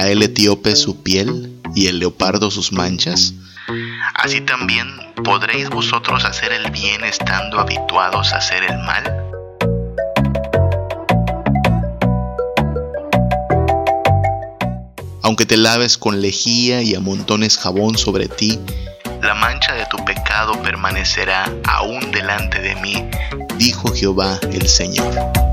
¿Dará el etíope su piel y el leopardo sus manchas? Así también podréis vosotros hacer el bien estando habituados a hacer el mal. Aunque te laves con lejía y amontones jabón sobre ti, la mancha de tu pecado permanecerá aún delante de mí, dijo Jehová el Señor.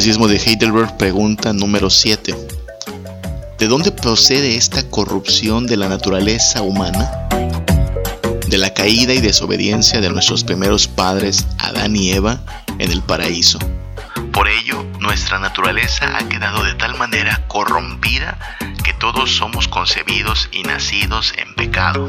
Catecismo de Heidelberg pregunta número 7. ¿De dónde procede esta corrupción de la naturaleza humana? De la caída y desobediencia de nuestros primeros padres, Adán y Eva, en el paraíso. Por ello, nuestra naturaleza ha quedado de tal manera corrompida que todos somos concebidos y nacidos en pecado.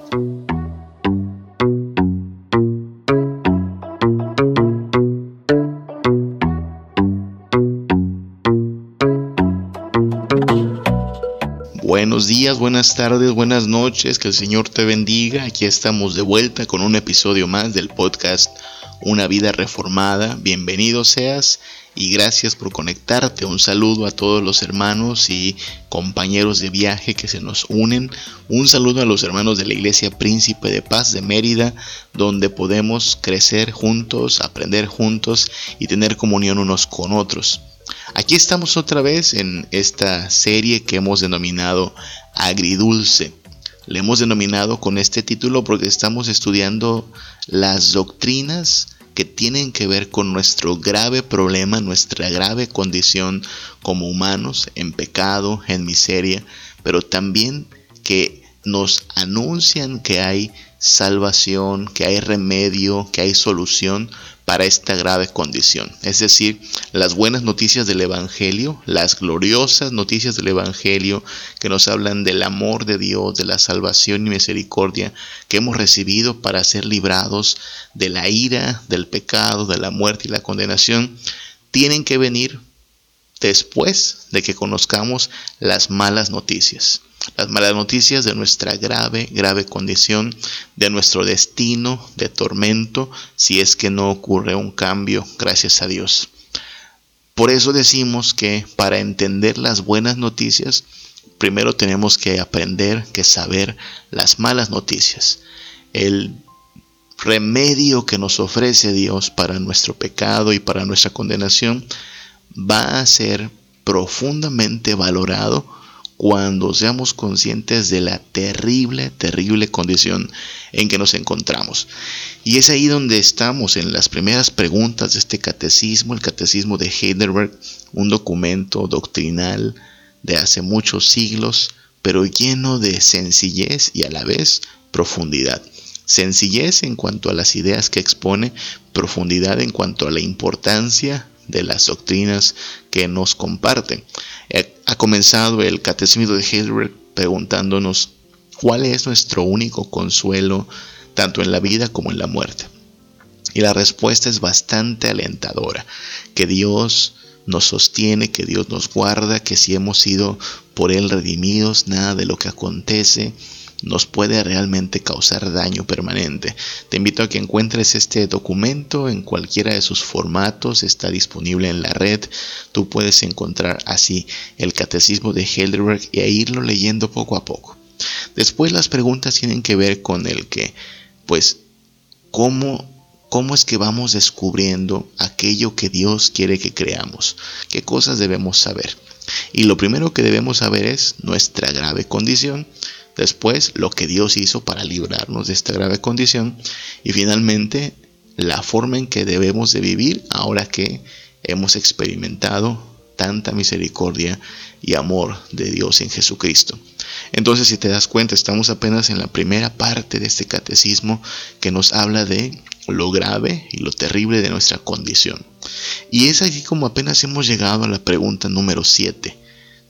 Buenos días, buenas tardes, buenas noches, que el Señor te bendiga. Aquí estamos de vuelta con un episodio más del podcast Una vida reformada. Bienvenido seas y gracias por conectarte. Un saludo a todos los hermanos y compañeros de viaje que se nos unen. Un saludo a los hermanos de la Iglesia Príncipe de Paz de Mérida, donde podemos crecer juntos, aprender juntos y tener comunión unos con otros. Aquí estamos otra vez en esta serie que hemos denominado Agridulce. Le hemos denominado con este título porque estamos estudiando las doctrinas que tienen que ver con nuestro grave problema, nuestra grave condición como humanos en pecado, en miseria, pero también que nos anuncian que hay salvación, que hay remedio, que hay solución para esta grave condición. Es decir, las buenas noticias del Evangelio, las gloriosas noticias del Evangelio que nos hablan del amor de Dios, de la salvación y misericordia que hemos recibido para ser librados de la ira, del pecado, de la muerte y la condenación, tienen que venir después de que conozcamos las malas noticias las malas noticias de nuestra grave, grave condición, de nuestro destino de tormento, si es que no ocurre un cambio, gracias a Dios. Por eso decimos que para entender las buenas noticias, primero tenemos que aprender, que saber las malas noticias. El remedio que nos ofrece Dios para nuestro pecado y para nuestra condenación va a ser profundamente valorado cuando seamos conscientes de la terrible, terrible condición en que nos encontramos. Y es ahí donde estamos en las primeras preguntas de este catecismo, el catecismo de Heidelberg, un documento doctrinal de hace muchos siglos, pero lleno de sencillez y a la vez profundidad. Sencillez en cuanto a las ideas que expone, profundidad en cuanto a la importancia de las doctrinas que nos comparten. Eh, ha comenzado el Catecismo de Heidelberg preguntándonos cuál es nuestro único consuelo tanto en la vida como en la muerte. Y la respuesta es bastante alentadora, que Dios nos sostiene, que Dios nos guarda, que si hemos sido por Él redimidos, nada de lo que acontece nos puede realmente causar daño permanente. Te invito a que encuentres este documento en cualquiera de sus formatos, está disponible en la red. Tú puedes encontrar así el catecismo de Heidelberg e irlo leyendo poco a poco. Después las preguntas tienen que ver con el que, pues, ¿cómo ¿Cómo es que vamos descubriendo aquello que Dios quiere que creamos? ¿Qué cosas debemos saber? Y lo primero que debemos saber es nuestra grave condición, Después, lo que Dios hizo para librarnos de esta grave condición. Y finalmente, la forma en que debemos de vivir ahora que hemos experimentado tanta misericordia y amor de Dios en Jesucristo. Entonces, si te das cuenta, estamos apenas en la primera parte de este catecismo que nos habla de lo grave y lo terrible de nuestra condición. Y es así como apenas hemos llegado a la pregunta número 7.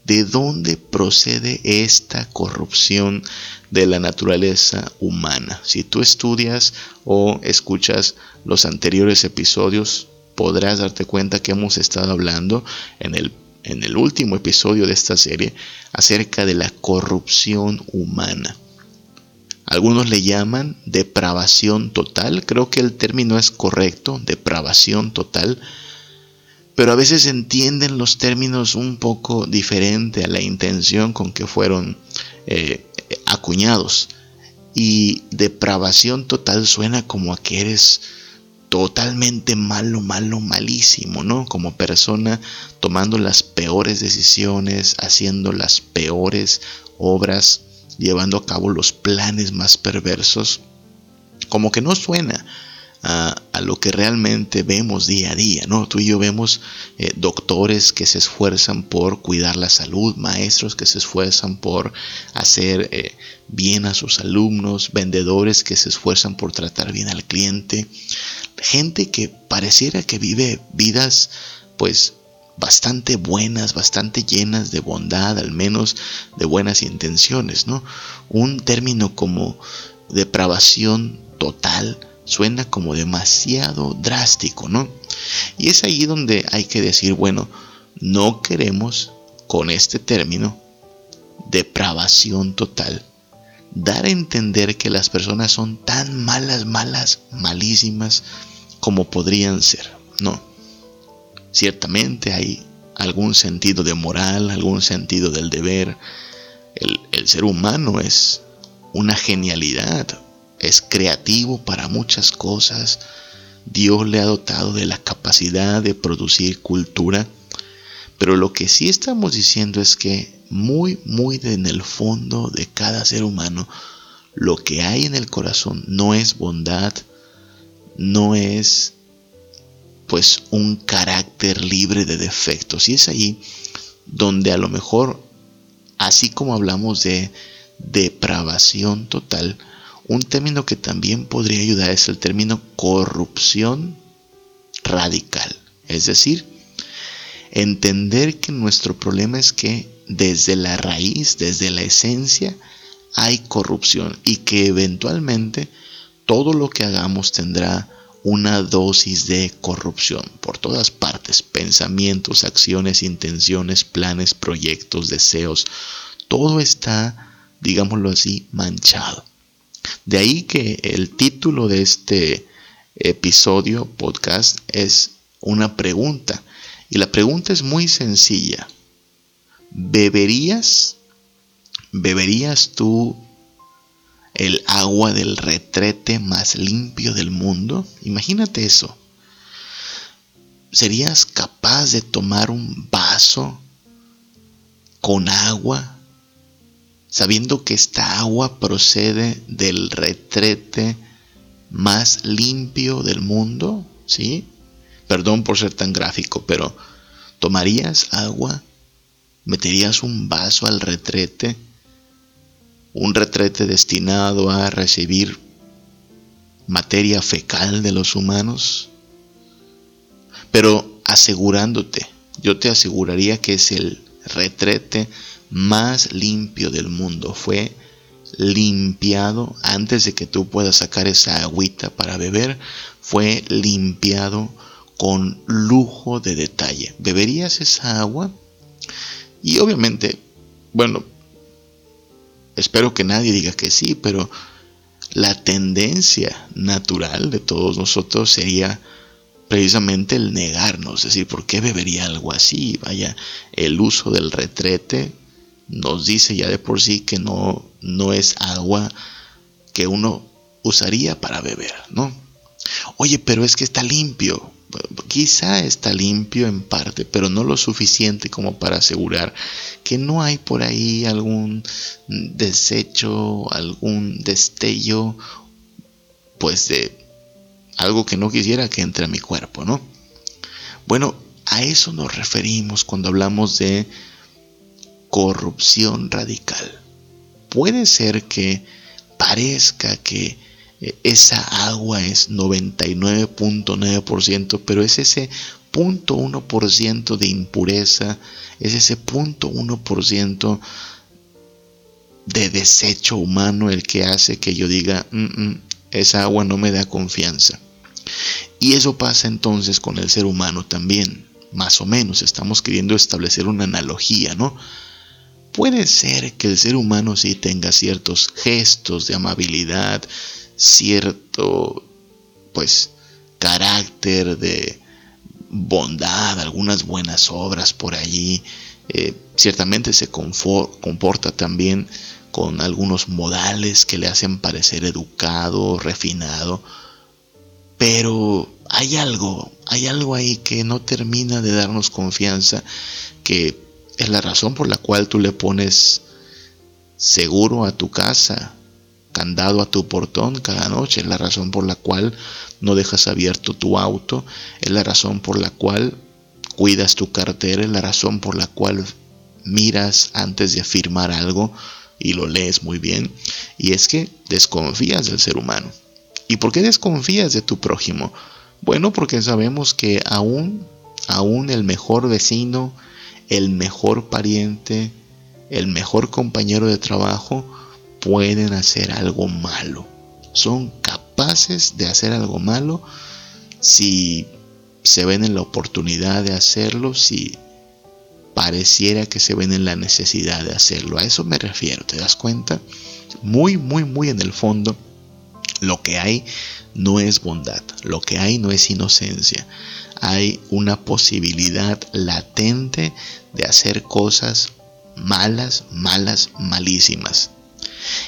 ¿De dónde procede esta corrupción de la naturaleza humana? Si tú estudias o escuchas los anteriores episodios, podrás darte cuenta que hemos estado hablando en el, en el último episodio de esta serie acerca de la corrupción humana. Algunos le llaman depravación total, creo que el término es correcto, depravación total, pero a veces entienden los términos un poco diferente a la intención con que fueron eh, acuñados. Y depravación total suena como a que eres totalmente malo, malo, malísimo, ¿no? Como persona tomando las peores decisiones, haciendo las peores obras, llevando a cabo los planes más perversos. Como que no suena a, lo que realmente vemos día a día, ¿no? Tú y yo vemos eh, doctores que se esfuerzan por cuidar la salud, maestros que se esfuerzan por hacer eh, bien a sus alumnos, vendedores que se esfuerzan por tratar bien al cliente, gente que pareciera que vive vidas pues bastante buenas, bastante llenas de bondad, al menos de buenas intenciones, ¿no? Un término como depravación total suena como demasiado drástico, ¿no? Y es ahí donde hay que decir, bueno, no queremos con este término depravación total dar a entender que las personas son tan malas, malas, malísimas como podrían ser. No. Ciertamente hay algún sentido de moral, algún sentido del deber. El, el ser humano es una genialidad, es creativo para muchas cosas. Dios le ha dotado de la capacidad de producir cultura. Pero lo que sí estamos diciendo es que muy, muy en el fondo de cada ser humano, lo que hay en el corazón no es bondad, no es pues un carácter libre de defectos. Y es ahí donde a lo mejor, así como hablamos de depravación total, un término que también podría ayudar es el término corrupción radical. Es decir, entender que nuestro problema es que desde la raíz, desde la esencia, hay corrupción y que eventualmente todo lo que hagamos tendrá una dosis de corrupción por todas partes, pensamientos, acciones, intenciones, planes, proyectos, deseos, todo está, digámoslo así, manchado. De ahí que el título de este episodio, podcast, es una pregunta. Y la pregunta es muy sencilla. ¿Beberías? ¿Beberías tú el agua del retrete más limpio del mundo? Imagínate eso. ¿Serías capaz de tomar un vaso con agua sabiendo que esta agua procede del retrete más limpio del mundo, ¿sí? Perdón por ser tan gráfico, pero ¿tomarías agua? ¿Meterías un vaso al retrete? Un retrete destinado a recibir materia fecal de los humanos? Pero asegurándote, yo te aseguraría que es el retrete más limpio del mundo. Fue limpiado antes de que tú puedas sacar esa agüita para beber. Fue limpiado con lujo de detalle. ¿Beberías esa agua? Y obviamente, bueno, espero que nadie diga que sí, pero la tendencia natural de todos nosotros sería precisamente el negarnos, es decir, ¿por qué bebería algo así? Vaya, el uso del retrete nos dice ya de por sí que no, no es agua que uno usaría para beber, ¿no? Oye, pero es que está limpio. Quizá está limpio en parte, pero no lo suficiente como para asegurar que no hay por ahí algún desecho, algún destello, pues de algo que no quisiera que entre a mi cuerpo, ¿no? Bueno, a eso nos referimos cuando hablamos de corrupción radical. Puede ser que parezca que eh, esa agua es 99.9%, pero es ese punto uno por ciento de impureza, es ese punto uno por ciento de desecho humano el que hace que yo diga, mm, mm, esa agua no me da confianza. Y eso pasa entonces con el ser humano también, más o menos, estamos queriendo establecer una analogía, ¿no? Puede ser que el ser humano sí tenga ciertos gestos de amabilidad, cierto, pues, carácter de bondad, algunas buenas obras por allí. Eh, ciertamente se comporta también con algunos modales que le hacen parecer educado, refinado, pero hay algo, hay algo ahí que no termina de darnos confianza, que es la razón por la cual tú le pones seguro a tu casa, candado a tu portón cada noche, es la razón por la cual no dejas abierto tu auto, es la razón por la cual cuidas tu cartera, es la razón por la cual miras antes de afirmar algo y lo lees muy bien, y es que desconfías del ser humano. ¿Y por qué desconfías de tu prójimo? Bueno, porque sabemos que aún, aún el mejor vecino, el mejor pariente, el mejor compañero de trabajo pueden hacer algo malo. Son capaces de hacer algo malo si se ven en la oportunidad de hacerlo, si pareciera que se ven en la necesidad de hacerlo. A eso me refiero, ¿te das cuenta? Muy, muy, muy en el fondo, lo que hay no es bondad, lo que hay no es inocencia. Hay una posibilidad latente de hacer cosas malas, malas, malísimas.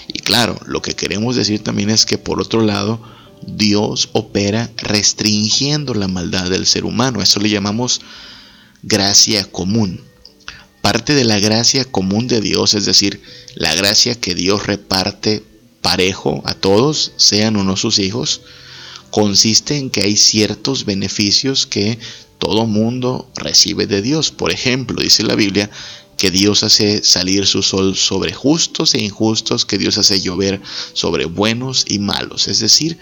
Y claro, lo que queremos decir también es que por otro lado, Dios opera restringiendo la maldad del ser humano. Eso le llamamos gracia común parte de la gracia común de Dios, es decir, la gracia que Dios reparte parejo a todos, sean o no sus hijos, consiste en que hay ciertos beneficios que todo mundo recibe de Dios. Por ejemplo, dice la Biblia que Dios hace salir su sol sobre justos e injustos, que Dios hace llover sobre buenos y malos. Es decir,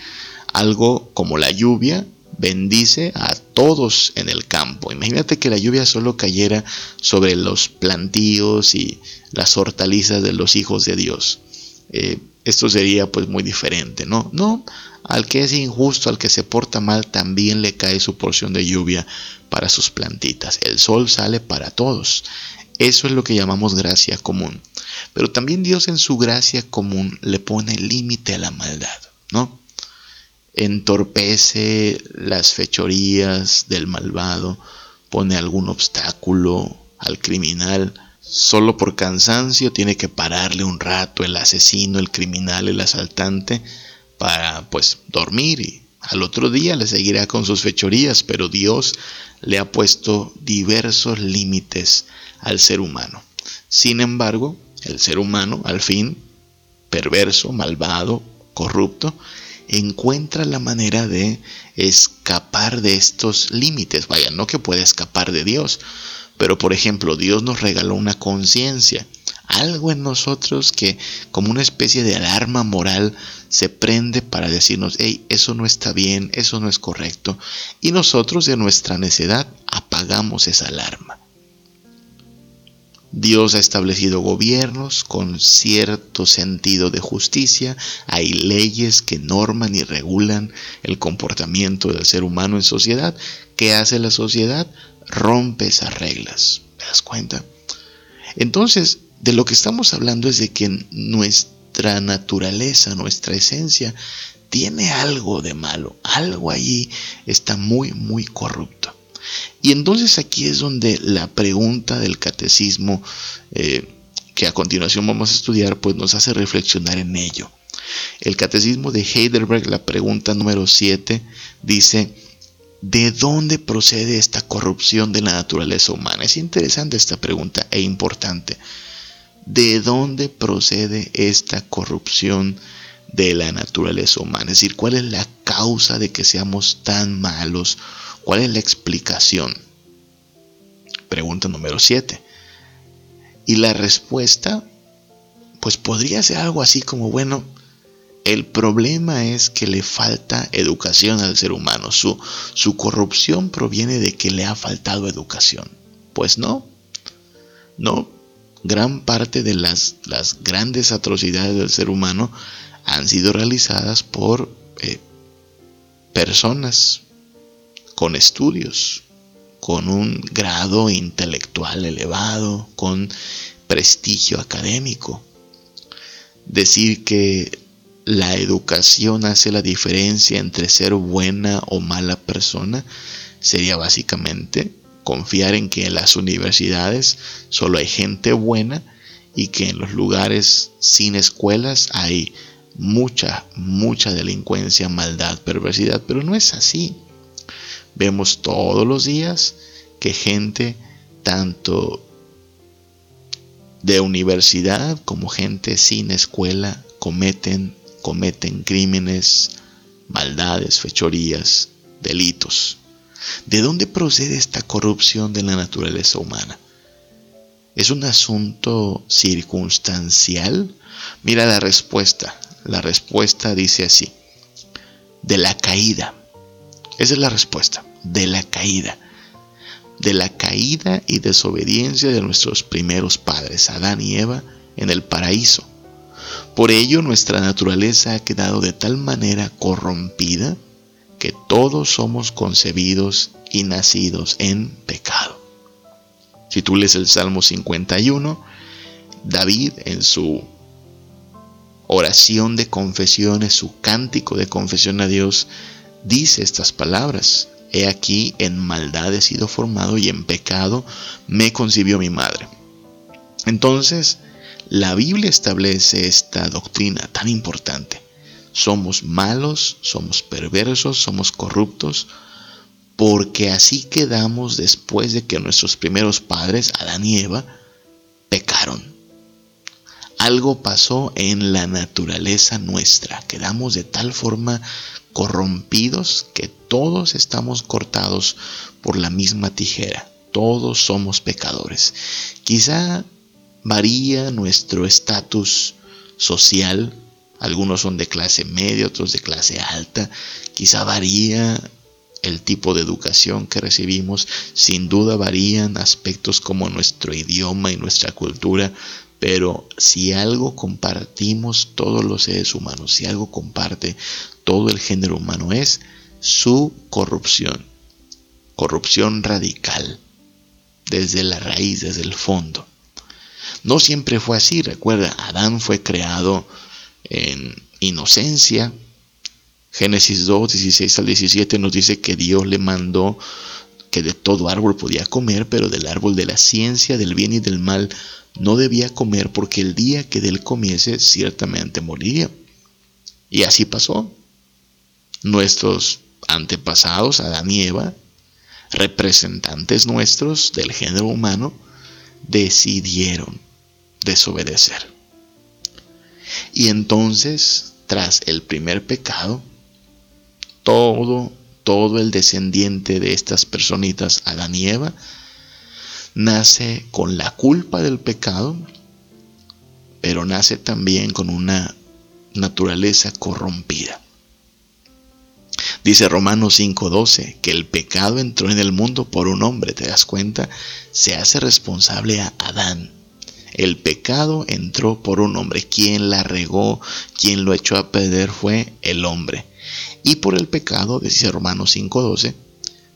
algo como la lluvia bendice a todos en el campo. Imagínate que la lluvia solo cayera sobre los plantíos y las hortalizas de los hijos de Dios. Eh, esto sería pues muy diferente, ¿no? No, al que es injusto, al que se porta mal, también le cae su porción de lluvia para sus plantitas. El sol sale para todos. Eso es lo que llamamos gracia común. Pero también Dios en su gracia común le pone límite a la maldad, ¿no? entorpece las fechorías del malvado, pone algún obstáculo al criminal, solo por cansancio tiene que pararle un rato el asesino, el criminal, el asaltante, para pues dormir y al otro día le seguirá con sus fechorías, pero Dios le ha puesto diversos límites al ser humano. Sin embargo, el ser humano, al fin, perverso, malvado, corrupto, encuentra la manera de escapar de estos límites. Vaya, no que pueda escapar de Dios, pero por ejemplo, Dios nos regaló una conciencia, algo en nosotros que como una especie de alarma moral se prende para decirnos, hey, eso no está bien, eso no es correcto. Y nosotros de nuestra necedad apagamos esa alarma. Dios ha establecido gobiernos con cierto sentido de justicia, hay leyes que norman y regulan el comportamiento del ser humano en sociedad. ¿Qué hace la sociedad? Rompe esas reglas. ¿Te das cuenta? Entonces, de lo que estamos hablando es de que nuestra naturaleza, nuestra esencia, tiene algo de malo, algo allí está muy, muy corrupto. Y entonces aquí es donde la pregunta del catecismo, eh, que a continuación vamos a estudiar, pues nos hace reflexionar en ello. El catecismo de Heidelberg, la pregunta número 7, dice, ¿de dónde procede esta corrupción de la naturaleza humana? Es interesante esta pregunta e importante. ¿De dónde procede esta corrupción de la naturaleza humana? Es decir, ¿cuál es la causa de que seamos tan malos ¿Cuál es la explicación? Pregunta número 7. Y la respuesta, pues podría ser algo así como, bueno, El problema es que le falta educación al ser humano. Su, su corrupción proviene de que le ha faltado educación. Pues no, no. Gran parte de las, las grandes atrocidades del ser humano han sido realizadas por eh, personas con estudios, con un grado intelectual elevado, con prestigio académico. Decir que la educación hace la diferencia entre ser buena o mala persona sería básicamente confiar en que en las universidades solo hay gente buena y que en los lugares sin escuelas hay mucha, mucha delincuencia, maldad, perversidad, pero no es así. Vemos todos los días que gente tanto de universidad como gente sin escuela cometen cometen crímenes, maldades, fechorías, delitos. ¿De dónde procede esta corrupción de la naturaleza humana? ¿Es un asunto circunstancial? Mira la respuesta. La respuesta dice así. De la caída. Esa es la respuesta. De la caída. De la caída y desobediencia de nuestros primeros padres, Adán y Eva, en el paraíso. Por ello nuestra naturaleza ha quedado de tal manera corrompida que todos somos concebidos y nacidos en pecado. Si tú lees el Salmo 51, David en su oración de confesiones, su cántico de confesión a Dios, dice estas palabras. He aquí, en maldad he sido formado y en pecado me concibió mi madre. Entonces, la Biblia establece esta doctrina tan importante. Somos malos, somos perversos, somos corruptos, porque así quedamos después de que nuestros primeros padres, Adán y Eva, pecaron. Algo pasó en la naturaleza nuestra. Quedamos de tal forma corrompidos que todos estamos cortados por la misma tijera. Todos somos pecadores. Quizá varía nuestro estatus social. Algunos son de clase media, otros de clase alta. Quizá varía el tipo de educación que recibimos. Sin duda varían aspectos como nuestro idioma y nuestra cultura. Pero si algo compartimos todos los seres humanos, si algo comparte todo el género humano es su corrupción. Corrupción radical. Desde la raíz, desde el fondo. No siempre fue así, recuerda, Adán fue creado en inocencia. Génesis 2, 16 al 17 nos dice que Dios le mandó que de todo árbol podía comer, pero del árbol de la ciencia, del bien y del mal, no debía comer porque el día que de él comiese ciertamente moriría. Y así pasó. Nuestros antepasados, Adán y Eva, representantes nuestros del género humano, decidieron desobedecer. Y entonces, tras el primer pecado, todo, todo el descendiente de estas personitas, Adán y Eva, nace con la culpa del pecado, pero nace también con una naturaleza corrompida. Dice Romanos 5:12 que el pecado entró en el mundo por un hombre, ¿te das cuenta? Se hace responsable a Adán. El pecado entró por un hombre. Quien la regó, quien lo echó a perder fue el hombre. Y por el pecado, dice Romanos 5:12,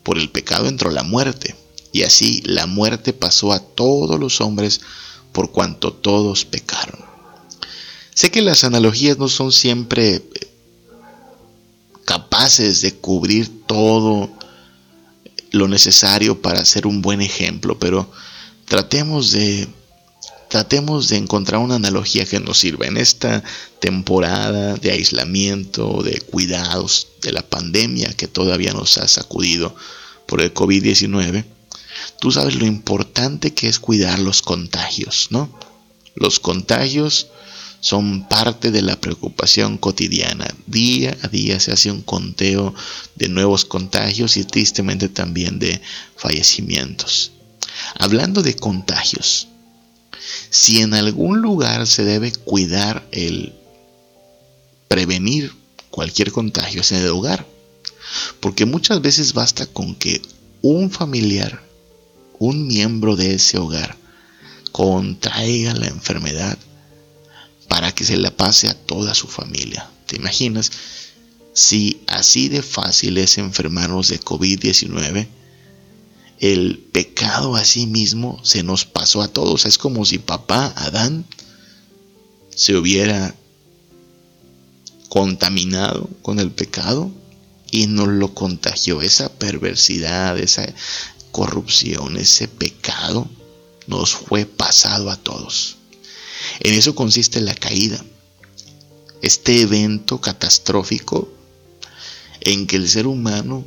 por el pecado entró la muerte. Y así la muerte pasó a todos los hombres por cuanto todos pecaron. Sé que las analogías no son siempre capaces de cubrir todo lo necesario para ser un buen ejemplo, pero tratemos de tratemos de encontrar una analogía que nos sirva en esta temporada de aislamiento, de cuidados, de la pandemia que todavía nos ha sacudido por el COVID-19. Tú sabes lo importante que es cuidar los contagios, ¿no? Los contagios son parte de la preocupación cotidiana. Día a día se hace un conteo de nuevos contagios y tristemente también de fallecimientos. Hablando de contagios, si en algún lugar se debe cuidar el prevenir cualquier contagio es en el hogar. Porque muchas veces basta con que un familiar, un miembro de ese hogar, contraiga la enfermedad para que se la pase a toda su familia. ¿Te imaginas? Si así de fácil es enfermarnos de COVID-19, el pecado a sí mismo se nos pasó a todos. Es como si papá Adán se hubiera contaminado con el pecado y nos lo contagió. Esa perversidad, esa corrupción, ese pecado nos fue pasado a todos. En eso consiste la caída. Este evento catastrófico en que el ser humano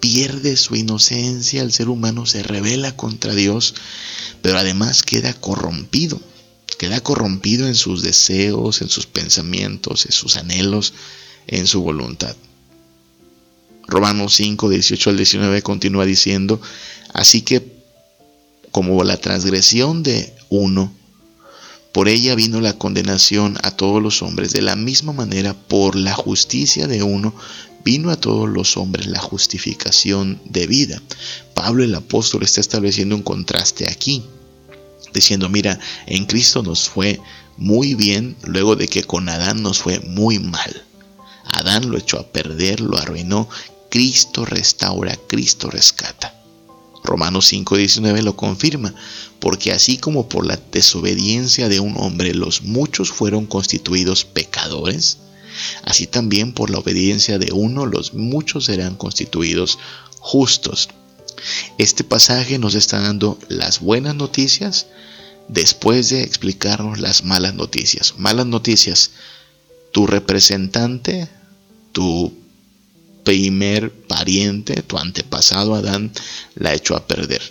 pierde su inocencia, el ser humano se revela contra Dios, pero además queda corrompido, queda corrompido en sus deseos, en sus pensamientos, en sus anhelos, en su voluntad. Romanos 5, 18 al 19 continúa diciendo, así que como la transgresión de uno, por ella vino la condenación a todos los hombres, de la misma manera por la justicia de uno vino a todos los hombres la justificación de vida. Pablo el apóstol está estableciendo un contraste aquí, diciendo, mira, en Cristo nos fue muy bien luego de que con Adán nos fue muy mal. Adán lo echó a perder, lo arruinó, Cristo restaura, Cristo rescata. Romanos 5:19 lo confirma, porque así como por la desobediencia de un hombre los muchos fueron constituidos pecadores, Así también por la obediencia de uno los muchos serán constituidos justos. Este pasaje nos está dando las buenas noticias después de explicarnos las malas noticias. Malas noticias. Tu representante, tu primer pariente, tu antepasado Adán, la echó a perder.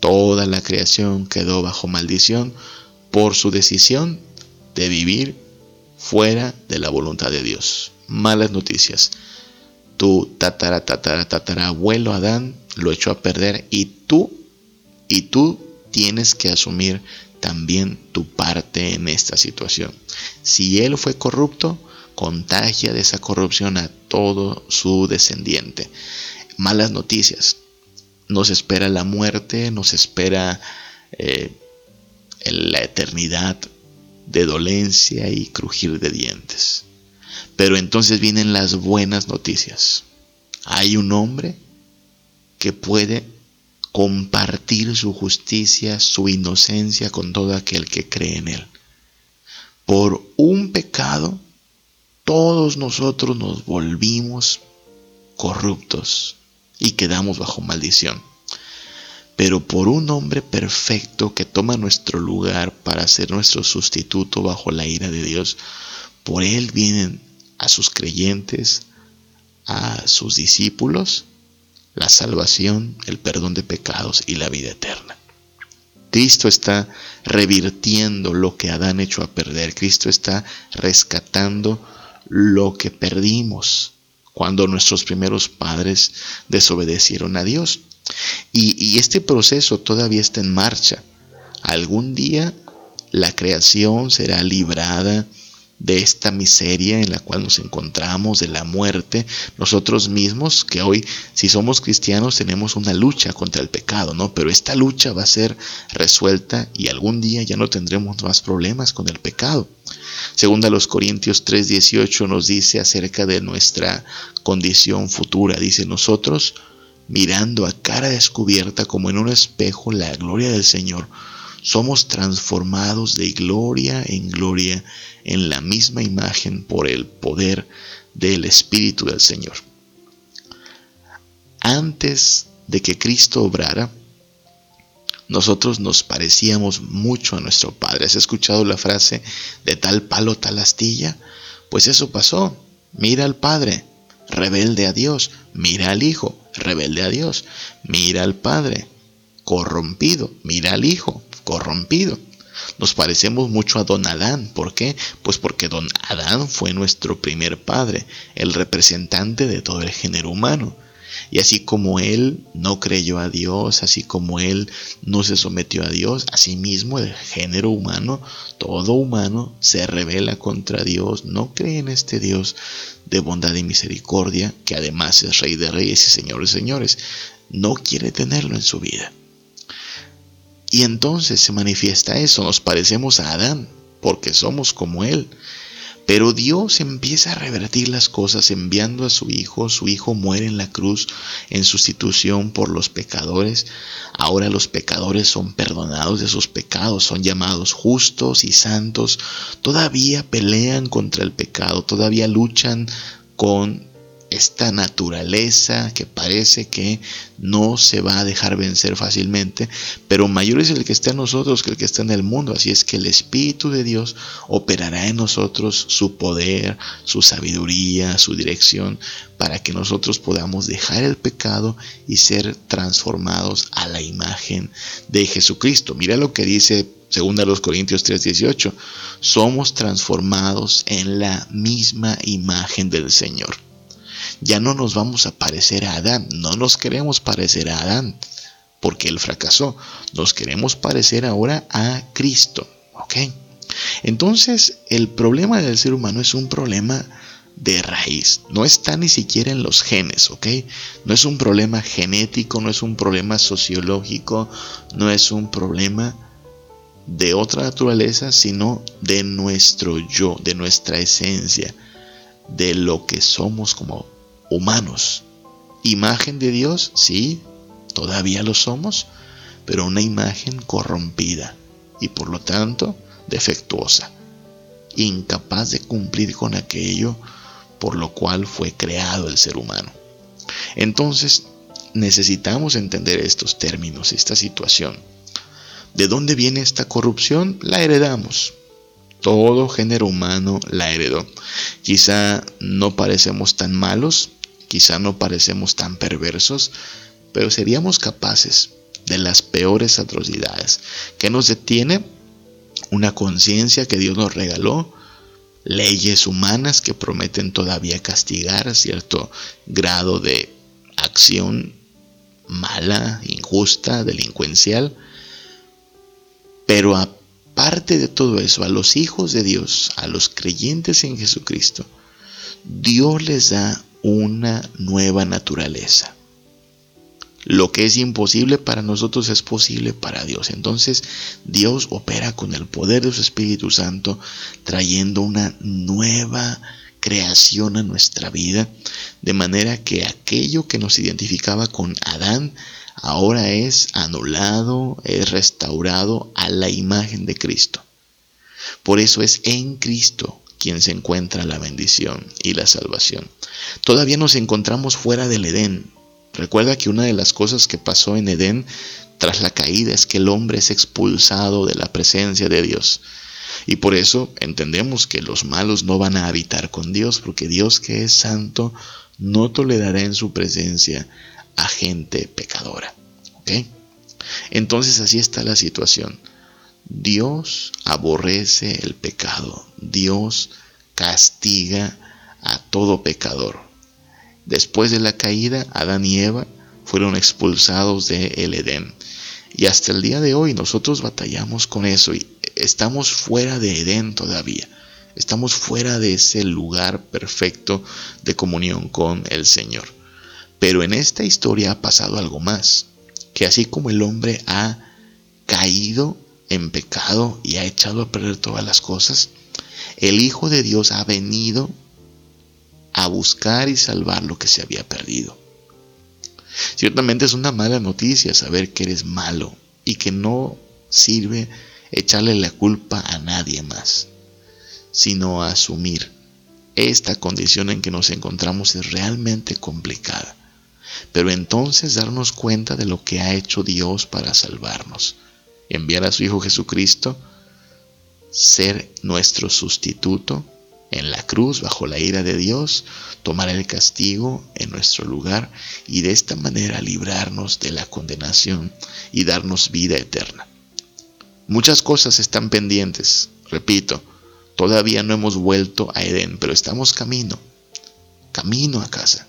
Toda la creación quedó bajo maldición por su decisión de vivir fuera de la voluntad de Dios. Malas noticias. Tu tatara, tatara, tatara abuelo Adán lo echó a perder y tú, y tú tienes que asumir también tu parte en esta situación. Si él fue corrupto, contagia de esa corrupción a todo su descendiente. Malas noticias. Nos espera la muerte, nos espera eh, la eternidad de dolencia y crujir de dientes. Pero entonces vienen las buenas noticias. Hay un hombre que puede compartir su justicia, su inocencia con todo aquel que cree en él. Por un pecado, todos nosotros nos volvimos corruptos y quedamos bajo maldición pero por un hombre perfecto que toma nuestro lugar para ser nuestro sustituto bajo la ira de Dios, por él vienen a sus creyentes, a sus discípulos, la salvación, el perdón de pecados y la vida eterna. Cristo está revirtiendo lo que Adán echó a perder. Cristo está rescatando lo que perdimos cuando nuestros primeros padres desobedecieron a Dios. Y, este proceso todavía está en marcha. Algún día la creación será librada de esta miseria en la cual nos encontramos, de la muerte, nosotros mismos, que hoy si somos cristianos tenemos una lucha contra el pecado, ¿no? Pero esta lucha va a ser resuelta y algún día ya no tendremos más problemas con el pecado. Según a los Corintios 3:18 nos dice acerca de nuestra condición futura, dice nosotros mirando a cara descubierta como en un espejo la gloria del Señor, somos transformados de gloria en gloria en la misma imagen por el poder del Espíritu del Señor. Antes de que Cristo obrara, nosotros nos parecíamos mucho a nuestro Padre. ¿Has escuchado la frase de tal palo, tal astilla? Pues eso pasó. Mira al Padre, rebelde a Dios. Mira al Hijo, rebelde a Dios. Mira al Padre, corrompido. Mira al Hijo, corrompido. Nos parecemos mucho a don Adán. ¿Por qué? Pues porque don Adán fue nuestro primer padre, el representante de todo el género humano. Y así como él no creyó a Dios, así como él no se sometió a Dios, asimismo el género humano, todo humano, se revela contra Dios, no cree en este Dios de bondad y misericordia, que además es Rey de Reyes y Señor de Señores, no quiere tenerlo en su vida. Y entonces se manifiesta eso, nos parecemos a Adán, porque somos como Él. Pero Dios empieza a revertir las cosas enviando a su Hijo. Su Hijo muere en la cruz en sustitución por los pecadores. Ahora los pecadores son perdonados de sus pecados, son llamados justos y santos. Todavía pelean contra el pecado, todavía luchan con esta naturaleza que parece que no se va a dejar vencer fácilmente, pero mayor es el que está en nosotros que el que está en el mundo. Así es que el Espíritu de Dios operará en nosotros su poder, su sabiduría, su dirección, para que nosotros podamos dejar el pecado y ser transformados a la imagen de Jesucristo. Mira lo que dice 2 Corintios 3:18. Somos transformados en la misma imagen del Señor ya no nos vamos a parecer a Adán, no nos queremos parecer a Adán, porque él fracasó, nos queremos parecer ahora a Cristo, ¿ok? Entonces, el problema del ser humano es un problema de raíz, no está ni siquiera en los genes, ¿ok? No es un problema genético, no es un problema sociológico, no es un problema de otra naturaleza, sino de nuestro yo, de nuestra esencia, de lo que somos como humanos. Imagen de Dios, sí, todavía lo somos, pero una imagen corrompida y por lo tanto defectuosa, incapaz de cumplir con aquello por lo cual fue creado el ser humano. Entonces, necesitamos entender estos términos, esta situación. ¿De dónde viene esta corrupción? La heredamos. Todo género humano la heredó. Quizá no parecemos tan malos, Quizá no parecemos tan perversos, pero seríamos capaces de las peores atrocidades. ¿Qué nos detiene? Una conciencia que Dios nos regaló, leyes humanas que prometen todavía castigar cierto grado de acción mala, injusta, delincuencial. Pero aparte de todo eso, a los hijos de Dios, a los creyentes en Jesucristo, Dios les da una nueva naturaleza. Lo que es imposible para nosotros es posible para Dios. Entonces Dios opera con el poder de su Espíritu Santo, trayendo una nueva creación a nuestra vida, de manera que aquello que nos identificaba con Adán ahora es anulado, es restaurado a la imagen de Cristo. Por eso es en Cristo quien se encuentra la bendición y la salvación. Todavía nos encontramos fuera del Edén. Recuerda que una de las cosas que pasó en Edén tras la caída es que el hombre es expulsado de la presencia de Dios. Y por eso entendemos que los malos no van a habitar con Dios, porque Dios que es santo no tolerará en su presencia a gente pecadora. Entonces así está la situación. Dios aborrece el pecado, Dios castiga a todo pecador. Después de la caída, Adán y Eva fueron expulsados de el Edén. Y hasta el día de hoy nosotros batallamos con eso y estamos fuera de Edén todavía. Estamos fuera de ese lugar perfecto de comunión con el Señor. Pero en esta historia ha pasado algo más, que así como el hombre ha caído en pecado y ha echado a perder todas las cosas, el Hijo de Dios ha venido a buscar y salvar lo que se había perdido. Ciertamente es una mala noticia saber que eres malo y que no sirve echarle la culpa a nadie más, sino a asumir esta condición en que nos encontramos es realmente complicada. Pero entonces darnos cuenta de lo que ha hecho Dios para salvarnos enviar a su Hijo Jesucristo, ser nuestro sustituto en la cruz bajo la ira de Dios, tomar el castigo en nuestro lugar y de esta manera librarnos de la condenación y darnos vida eterna. Muchas cosas están pendientes, repito, todavía no hemos vuelto a Edén, pero estamos camino, camino a casa.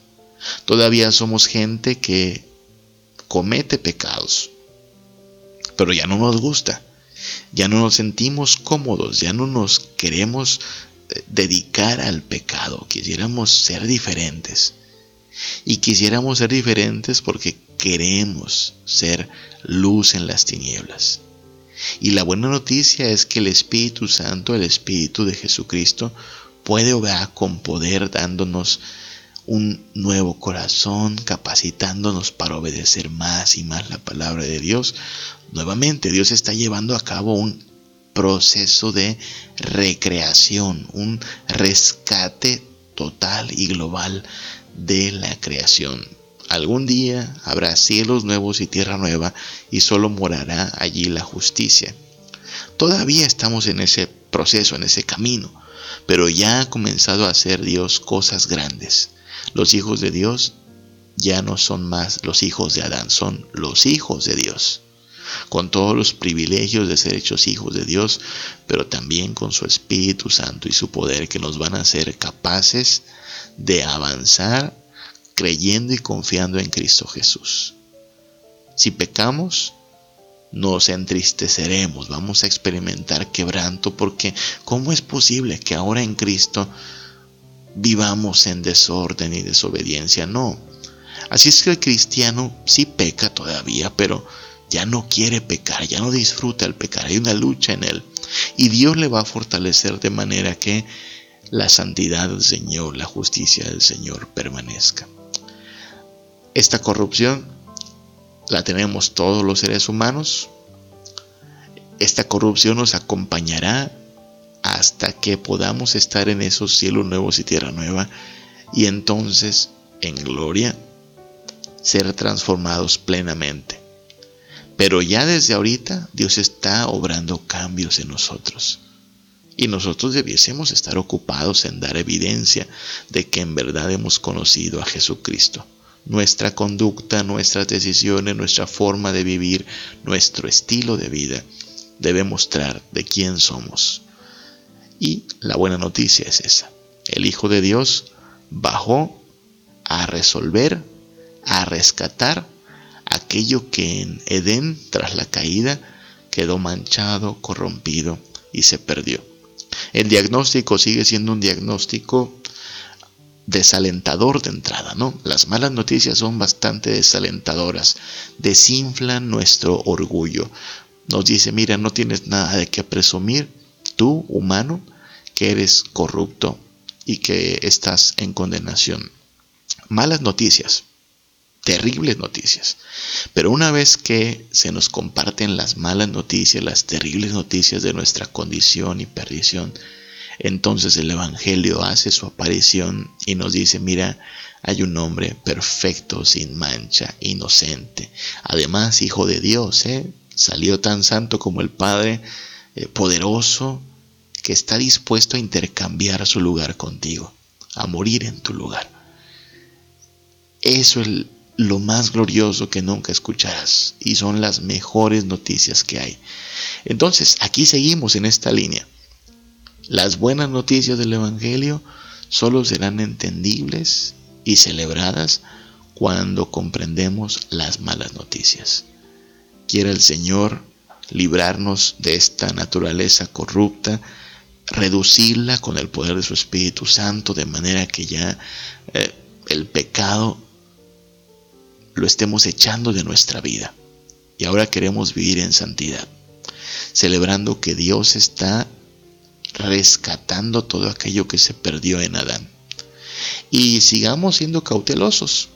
Todavía somos gente que comete pecados, pero ya no nos gusta, ya no nos sentimos cómodos, ya no nos queremos eh, dedicar al pecado, quisiéramos ser diferentes. Y quisiéramos ser diferentes porque queremos ser luz en las tinieblas. Y la buena noticia es que el Espíritu Santo, el Espíritu de Jesucristo, puede obrar con poder dándonos un nuevo corazón, capacitándonos para obedecer más y más la palabra de Dios. Nuevamente, Dios está llevando a cabo un proceso de recreación, un rescate total y global de la creación. Algún día habrá cielos nuevos y tierra nueva y solo morará allí la justicia. Todavía estamos en ese proceso, en ese camino, pero ya ha comenzado a hacer Dios cosas grandes. Los hijos de Dios ya no son más los hijos de Adán, son los hijos de Dios, con todos los privilegios de ser hechos hijos de Dios, pero también con su Espíritu Santo y su poder que nos van a hacer capaces de avanzar creyendo y confiando en Cristo Jesús. Si pecamos, nos entristeceremos, vamos a experimentar quebranto porque ¿cómo es posible que ahora en Cristo vivamos en desorden y desobediencia? No. Así es que el cristiano sí peca todavía, pero ya no quiere pecar, ya no disfruta el pecar, hay una lucha en él. Y Dios le va a fortalecer de manera que la santidad del Señor, la justicia del Señor permanezca. Esta corrupción la tenemos todos los seres humanos. Esta corrupción nos acompañará hasta que podamos estar en esos cielos nuevos y tierra nueva y entonces en gloria ser transformados plenamente. Pero ya desde ahorita Dios está obrando cambios en nosotros. Y nosotros debiésemos estar ocupados en dar evidencia de que en verdad hemos conocido a Jesucristo nuestra conducta, nuestras decisiones, nuestra forma de vivir, nuestro estilo de vida debe mostrar de quién somos. Y la buena noticia es esa. El Hijo de Dios bajó a resolver, a rescatar aquello que en Edén, tras la caída, quedó manchado, corrompido y se perdió. El diagnóstico sigue siendo un diagnóstico desalentador de entrada, ¿no? Las malas noticias son bastante desalentadoras, desinflan nuestro orgullo. Nos dice, mira, no tienes nada de qué presumir, tú, humano, que eres corrupto y que estás en condenación. Malas noticias, terribles noticias. Pero una vez que se nos comparten las malas noticias, las terribles noticias de nuestra condición y perdición, entonces el Evangelio hace su aparición y nos dice, mira, hay un hombre perfecto, sin mancha, inocente. Además, hijo de Dios, ¿eh? salió tan santo como el Padre, eh, poderoso, está dispuesto a intercambiar su lugar contigo, a morir en tu lugar. Eso es lo más glorioso que nunca escucharás y son las mejores noticias que hay. Entonces, aquí seguimos en esta línea. Las buenas noticias del Evangelio solo serán entendibles y celebradas cuando comprendemos las malas noticias. Quiera el Señor librarnos de esta naturaleza corrupta, reducirla con el poder de su Espíritu Santo, de manera que ya eh, el pecado lo estemos echando de nuestra vida. Y ahora queremos vivir en santidad, celebrando que Dios está rescatando todo aquello que se perdió en Adán. Y sigamos siendo cautelosos,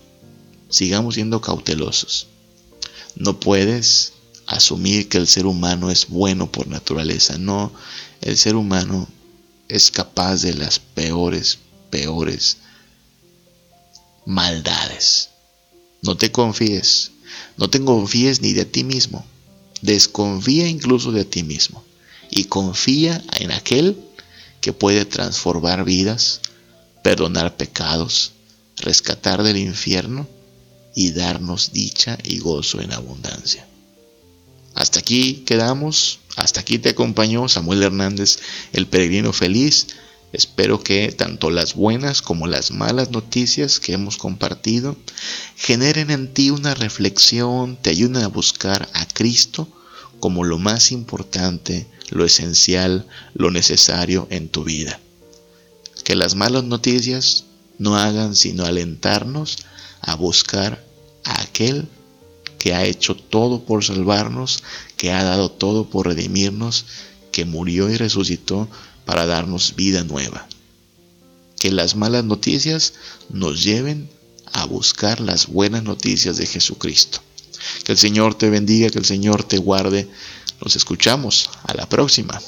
sigamos siendo cautelosos. No puedes asumir que el ser humano es bueno por naturaleza, no, el ser humano es capaz de las peores, peores maldades. No te confíes, no te confíes ni de ti mismo, desconfía incluso de ti mismo y confía en aquel que puede transformar vidas, perdonar pecados, rescatar del infierno y darnos dicha y gozo en abundancia. Hasta aquí quedamos, hasta aquí te acompañó Samuel Hernández, el peregrino feliz. Espero que tanto las buenas como las malas noticias que hemos compartido generen en ti una reflexión, te ayuden a buscar a Cristo como lo más importante, lo esencial, lo necesario en tu vida. Que las malas noticias no hagan sino alentarnos a buscar a aquel que ha hecho todo por salvarnos, que ha dado todo por redimirnos, que murió y resucitó para darnos vida nueva. Que las malas noticias nos lleven a buscar las buenas noticias de Jesucristo. Que el Señor te bendiga, que el Señor te guarde. Nos escuchamos. A la próxima.